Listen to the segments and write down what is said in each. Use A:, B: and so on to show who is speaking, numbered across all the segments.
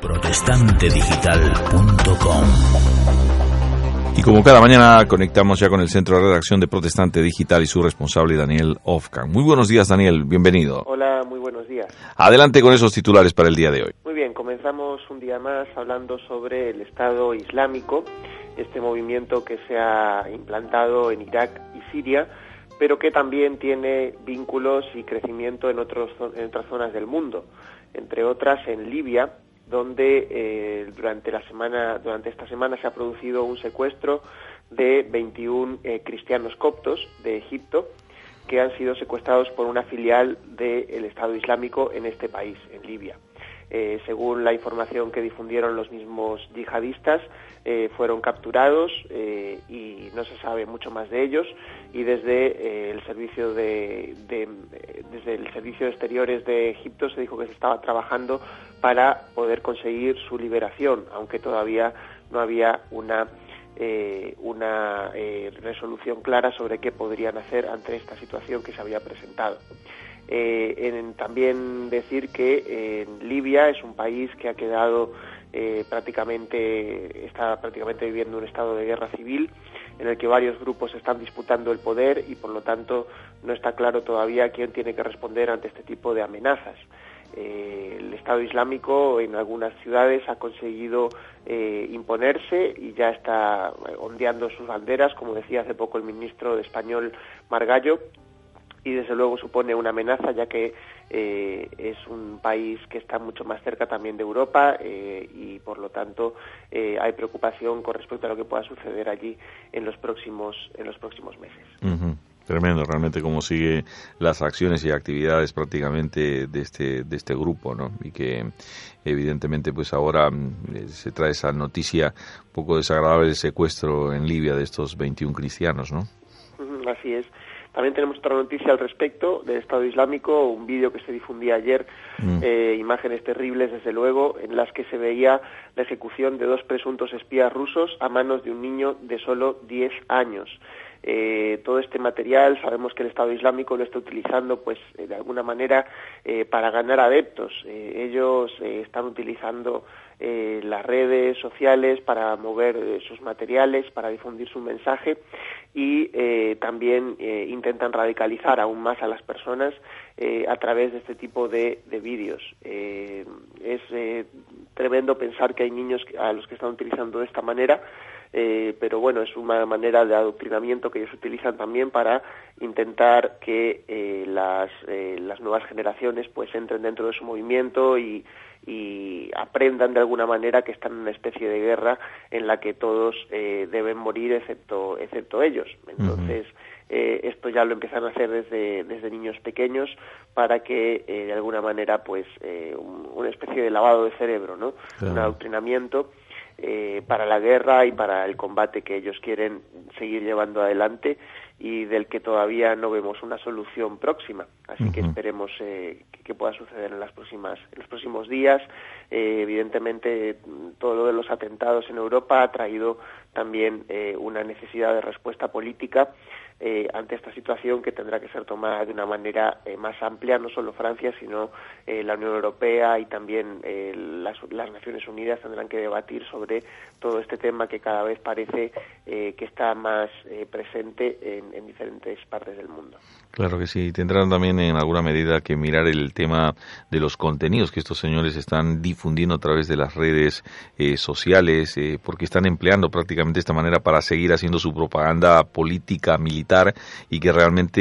A: protestantedigital.com.
B: Y como cada mañana conectamos ya con el centro de redacción de Protestante Digital y su responsable Daniel Ofkan. Muy buenos días Daniel, bienvenido.
C: Hola, muy buenos días.
B: Adelante con esos titulares para el día de hoy.
C: Muy bien, comenzamos un día más hablando sobre el Estado Islámico, este movimiento que se ha implantado en Irak y Siria pero que también tiene vínculos y crecimiento en, otros, en otras zonas del mundo, entre otras en Libia, donde eh, durante la semana durante esta semana se ha producido un secuestro de 21 eh, cristianos coptos de Egipto que han sido secuestrados por una filial del Estado Islámico en este país, en Libia. Eh, según la información que difundieron los mismos yihadistas, eh, fueron capturados eh, y no se sabe mucho más de ellos y desde el servicio de, desde el servicio exteriores de Egipto se dijo que se estaba trabajando para poder conseguir su liberación, aunque todavía no había una una resolución clara sobre qué podrían hacer ante esta situación que se había presentado. Eh, en, también decir que en Libia es un país que ha quedado eh, prácticamente, está prácticamente viviendo un estado de guerra civil en el que varios grupos están disputando el poder y por lo tanto no está claro todavía quién tiene que responder ante este tipo de amenazas. Eh, el Estado Islámico en algunas ciudades ha conseguido imponerse y ya está ondeando sus banderas, como decía hace poco el ministro de español Margallo, y desde luego supone una amenaza ya que eh, es un país que está mucho más cerca también de Europa eh, y por lo tanto eh, hay preocupación con respecto a lo que pueda suceder allí en los próximos en los próximos meses.
B: Tremendo, realmente cómo sigue las acciones y actividades prácticamente de este de este grupo, ¿no? Y que evidentemente pues ahora mm, se trae esa noticia un poco desagradable del secuestro en Libia de estos 21 cristianos, ¿no?
C: Así es. También tenemos otra noticia al respecto del Estado Islámico, un vídeo que se difundía ayer, mm. eh, imágenes terribles desde luego, en las que se veía la ejecución de dos presuntos espías rusos a manos de un niño de solo 10 años. Eh, todo este material sabemos que el Estado Islámico lo está utilizando pues eh, de alguna manera para ganar adeptos. ellos están utilizando eh, las redes sociales para mover eh, sus materiales, para difundir su mensaje y eh, también eh, intentan radicalizar aún más a las personas a través de este tipo de, de vídeos. es tremendo pensar que hay niños a los que están utilizando de esta manera eh, pero bueno, es una manera de adoctrinamiento que ellos utilizan también para intentar que eh, las, eh, las nuevas generaciones pues entren dentro de su movimiento y, y aprendan de alguna manera que están en una especie de guerra en la que todos deben morir excepto, excepto ellos. Entonces, esto ya lo empiezan a hacer desde, desde niños pequeños para que de alguna manera pues una especie de lavado de cerebro, ¿no? Un adoctrinamiento eh, para la guerra y para el combate que ellos quieren seguir llevando adelante y del que todavía no vemos una solución próxima. Así que esperemos eh, que, pueda suceder en las próximas en los próximos días. Eh, evidentemente, todo lo de los atentados en Europa ha traído también eh, una necesidad de respuesta política eh, ante esta situación que tendrá que ser tomada de una manera eh, más amplia, no solo Francia, sino eh, la Unión Europea y también las, las, Naciones Unidas tendrán que debatir sobre todo este tema que cada vez parece que está más presente en, en, diferentes partes del mundo.
B: Claro que sí, tendrán también en alguna medida que mirar el tema de los contenidos que estos señores están difundiendo a través de las redes sociales, porque están empleando prácticamente esta manera para seguir haciendo su propaganda política, militar y que realmente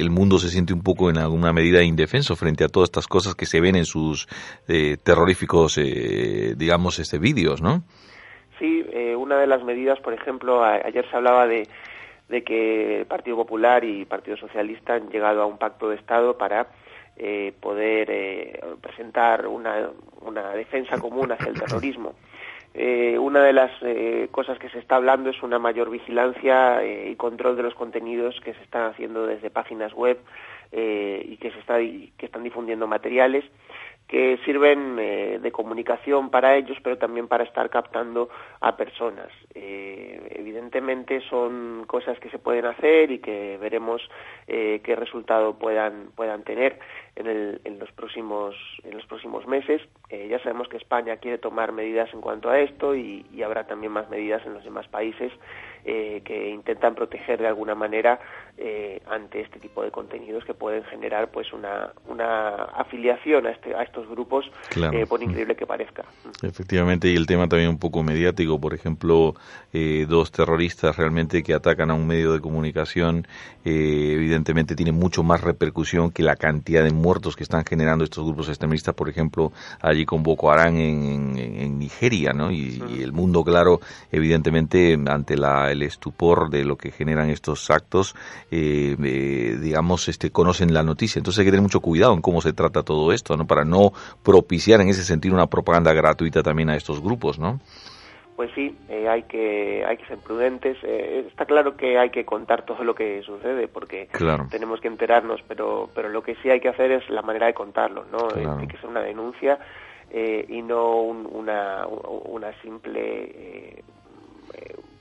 B: el mundo se siente un poco en alguna medida indefenso frente a todas estas cosas que se ven en sus eh, terroríficos, eh, digamos, este vídeos, ¿no?
C: Sí, eh, una de las medidas, por ejemplo, ayer se hablaba de, de que el Partido Popular y Partido Socialista han llegado a un pacto de Estado para eh, poder eh, presentar una, una defensa común hacia el terrorismo. Eh, una de las eh, cosas que se está hablando es una mayor vigilancia eh, y control de los contenidos que se están haciendo desde páginas web y que se están difundiendo materiales que sirven eh, de comunicación para ellos, pero también para estar captando a personas. Eh, evidentemente son cosas que se pueden hacer y que veremos eh, qué resultado puedan puedan tener en, el, en los próximos en los próximos meses. ya sabemos que España quiere tomar medidas en cuanto a esto y, y habrá también más medidas en los demás países que intentan proteger de alguna manera ante este tipo de contenidos que pueden generar pues una, una afiliación a, este, a estos grupos, eh, por increíble que parezca.
B: Efectivamente, y el tema también un poco mediático, por ejemplo, eh, dos terroristas realmente que atacan a un medio de comunicación, eh, evidentemente tiene mucho más repercusión que la cantidad de muertos que están generando estos grupos extremistas, por ejemplo, allí con Boko Haram en, Nigeria, ¿no? Y, el mundo, claro, evidentemente, ante la, el estupor de lo que generan estos actos, digamos, este, conocen la noticia. Entonces hay que tener mucho cuidado en cómo se trata todo esto, ¿no? Para no propiciar en ese sentido una propaganda gratuita también a estos grupos, ¿no?
C: Pues sí, eh, hay que hay que ser prudentes. Eh, está claro que hay que contar todo lo que sucede porque tenemos que enterarnos, pero pero lo que sí hay que hacer es la manera de contarlo, ¿no? Eh, hay que ser una denuncia y no una una simple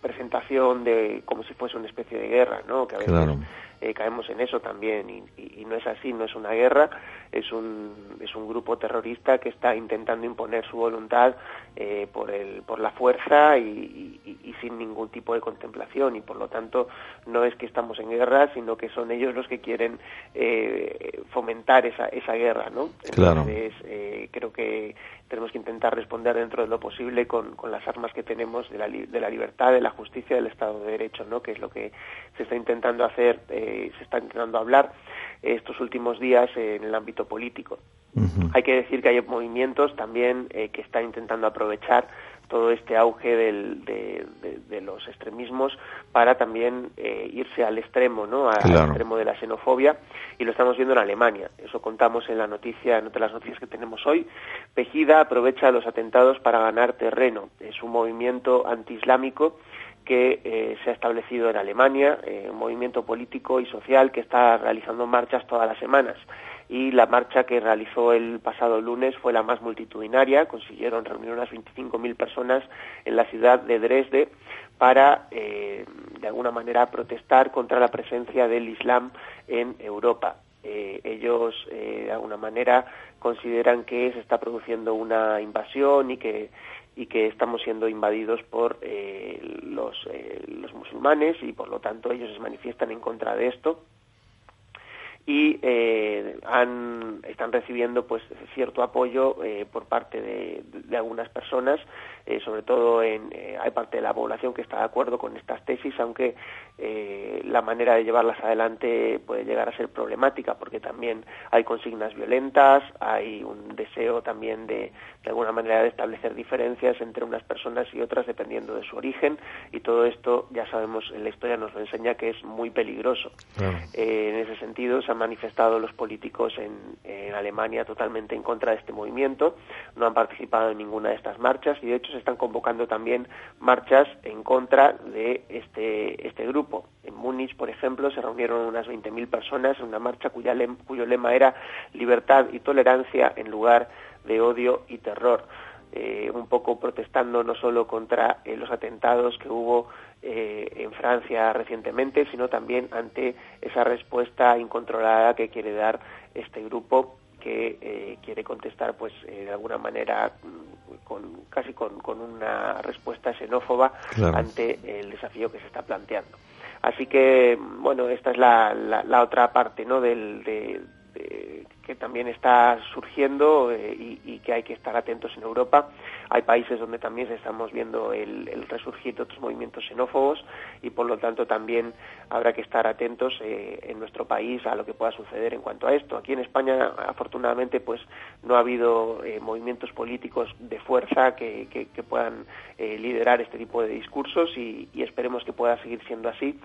C: presentación de como si fuese una especie de guerra, ¿no? Que a veces eh, caemos en eso también y, no es así, no es una guerra, es un, es un grupo terrorista que está intentando imponer su voluntad eh, por, el, por la fuerza y, sin ningún tipo de contemplación y por lo tanto no es que estamos en guerra, sino que son ellos los que quieren eh, fomentar esa, esa guerra, ¿no? Entonces creo que tenemos que intentar responder dentro de lo posible con, con las armas que tenemos de la, de la libertad, de la justicia, del Estado de Derecho, ¿no? Que es lo que se está intentando hacer se está intentando hablar estos últimos días en el ámbito político. Hay que decir que hay movimientos también eh, que están intentando aprovechar todo este auge del, de, los extremismos para también eh, irse al extremo, ¿no? Al extremo de la xenofobia y lo estamos viendo en Alemania. Eso contamos en la noticia, en las noticias que tenemos hoy. Pejida aprovecha los atentados para ganar terreno. Es un movimiento antiislámico que eh, se ha establecido en Alemania, eh, un movimiento político y social que está realizando marchas todas las semanas. Y la marcha que realizó el pasado lunes fue la más multitudinaria, consiguieron reunir unas 25.000 personas en la ciudad de Dresde para, eh, de alguna manera, protestar contra la presencia del Islam en Europa. ellos, de alguna manera, consideran que se está produciendo una invasión y que y que estamos siendo invadidos por eh, los, eh, los musulmanes y por lo tanto ellos se manifiestan en contra de esto y eh, han, están recibiendo pues cierto apoyo eh, por parte de, de, algunas personas eh, sobre todo en hay parte de la población que está de acuerdo con estas tesis aunque la manera de llevarlas adelante puede llegar a ser problemática porque también hay consignas violentas hay un deseo también de de alguna manera de establecer diferencias entre unas personas y otras dependiendo de su origen y todo esto ya sabemos en la historia nos lo enseña que es muy peligroso. En ese sentido se manifestado los políticos en, Alemania totalmente en contra de este movimiento, no han participado en ninguna de estas marchas y de hecho se están convocando también marchas en contra de este, este grupo. En Múnich, por ejemplo, se reunieron unas 20.000 personas en una marcha cuya cuyo lema era libertad y tolerancia en lugar de odio y terror. Eh, un poco protestando no solo contra eh, los atentados que hubo eh, en Francia recientemente, sino también ante esa respuesta incontrolada que quiere dar este grupo que quiere contestar pues de alguna manera mm, con casi con, una respuesta xenófoba ante el desafío que se está planteando. Así que bueno esta es la, la, otra parte no del de, que también está surgiendo eh, y, que hay que estar atentos en Europa. Hay países donde también estamos viendo el, resurgir de otros movimientos xenófobos y por lo tanto también habrá que estar atentos eh, en nuestro país a lo que pueda suceder en cuanto a esto. Aquí en España afortunadamente pues no ha habido eh, movimientos políticos de fuerza que, puedan liderar este tipo de discursos y esperemos que pueda seguir siendo así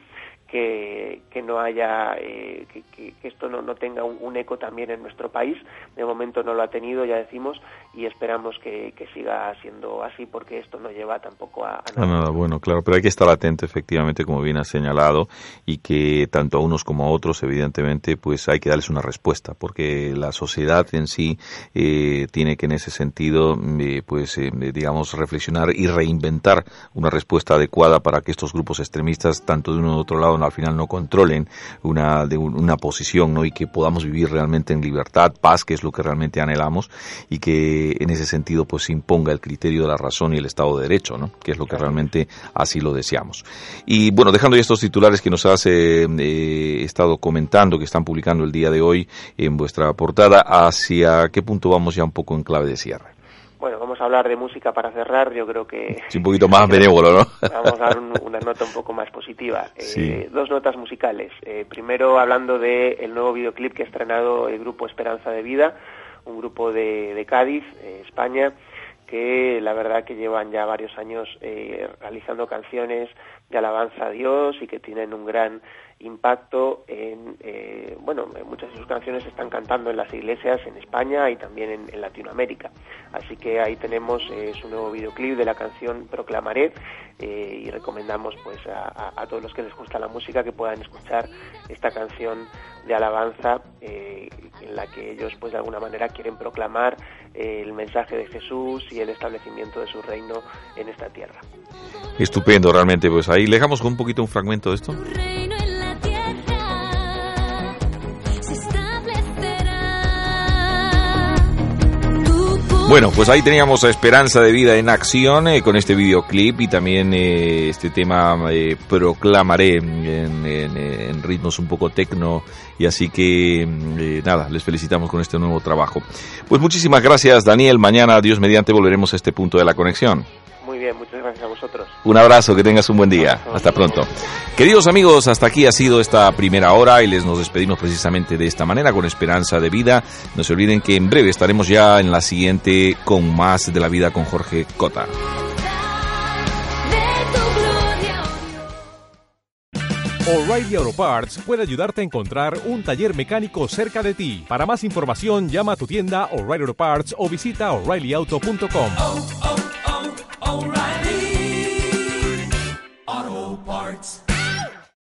C: que, no haya que, esto no, tenga un, eco también en nuestro país de momento no lo ha tenido ya decimos y esperamos que, siga siendo así porque esto no lleva tampoco a,
B: nada. nada. bueno claro pero hay que estar atento efectivamente como bien ha señalado y que tanto a unos como a otros evidentemente pues hay que darles una respuesta porque la sociedad en sí eh, tiene que en ese sentido eh, pues digamos reflexionar y reinventar una respuesta adecuada para que estos grupos extremistas tanto de uno u otro lado al final no controlen una, de una posición, ¿no? Y que podamos vivir realmente en libertad, paz, que es lo que realmente anhelamos, y que en ese sentido pues se imponga el criterio de la razón y el Estado de Derecho, ¿no? Que es lo que realmente así lo deseamos. Y bueno, dejando ya estos titulares que nos has eh, estado comentando, que están publicando el día de hoy en vuestra portada, ¿hacia qué punto vamos ya un poco en clave de cierre?
C: Bueno, vamos a hablar de música para cerrar. Yo creo que.
B: Sí, un poquito más benévolo, ¿no?
C: Vamos a dar una nota un poco más positiva. Eh, dos notas musicales. Eh, primero, hablando del el nuevo videoclip que ha estrenado el grupo Esperanza de Vida, un grupo de, de Cádiz, eh, España, que la verdad que llevan ya varios años realizando canciones de alabanza a Dios y que tienen un gran impacto en, eh, bueno, muchas de sus canciones están cantando en las iglesias en España y también en, Latinoamérica. Así que ahí tenemos eh, su nuevo videoclip de la canción Proclamaré eh, y recomendamos pues a, todos los que les gusta la música que puedan escuchar esta canción de alabanza en la que ellos pues de alguna manera quieren proclamar el mensaje de Jesús y el establecimiento de su reino en esta tierra.
B: Estupendo, realmente. Pues ahí le dejamos con un poquito un fragmento de esto. Bueno, pues ahí teníamos a Esperanza de Vida en acción eh, con este videoclip y también eh, este tema eh, Proclamaré en, ritmos un poco tecno y así que nada, les felicitamos con este nuevo trabajo. Pues muchísimas gracias Daniel, mañana Dios mediante volveremos a este punto de la conexión.
C: Bien, muchas gracias a vosotros.
B: Un abrazo, que tengas un buen día. Hasta pronto. Queridos amigos, hasta aquí ha sido esta primera hora y les nos despedimos precisamente de esta manera con esperanza de vida. No se olviden que en breve estaremos ya en la siguiente con más de la vida con Jorge Cota.
A: O'Reilly Auto Parts puede ayudarte a encontrar un taller mecánico cerca de ti. Para más información, llama a tu tienda O'Reilly Auto Parts o visita oreillyauto.com.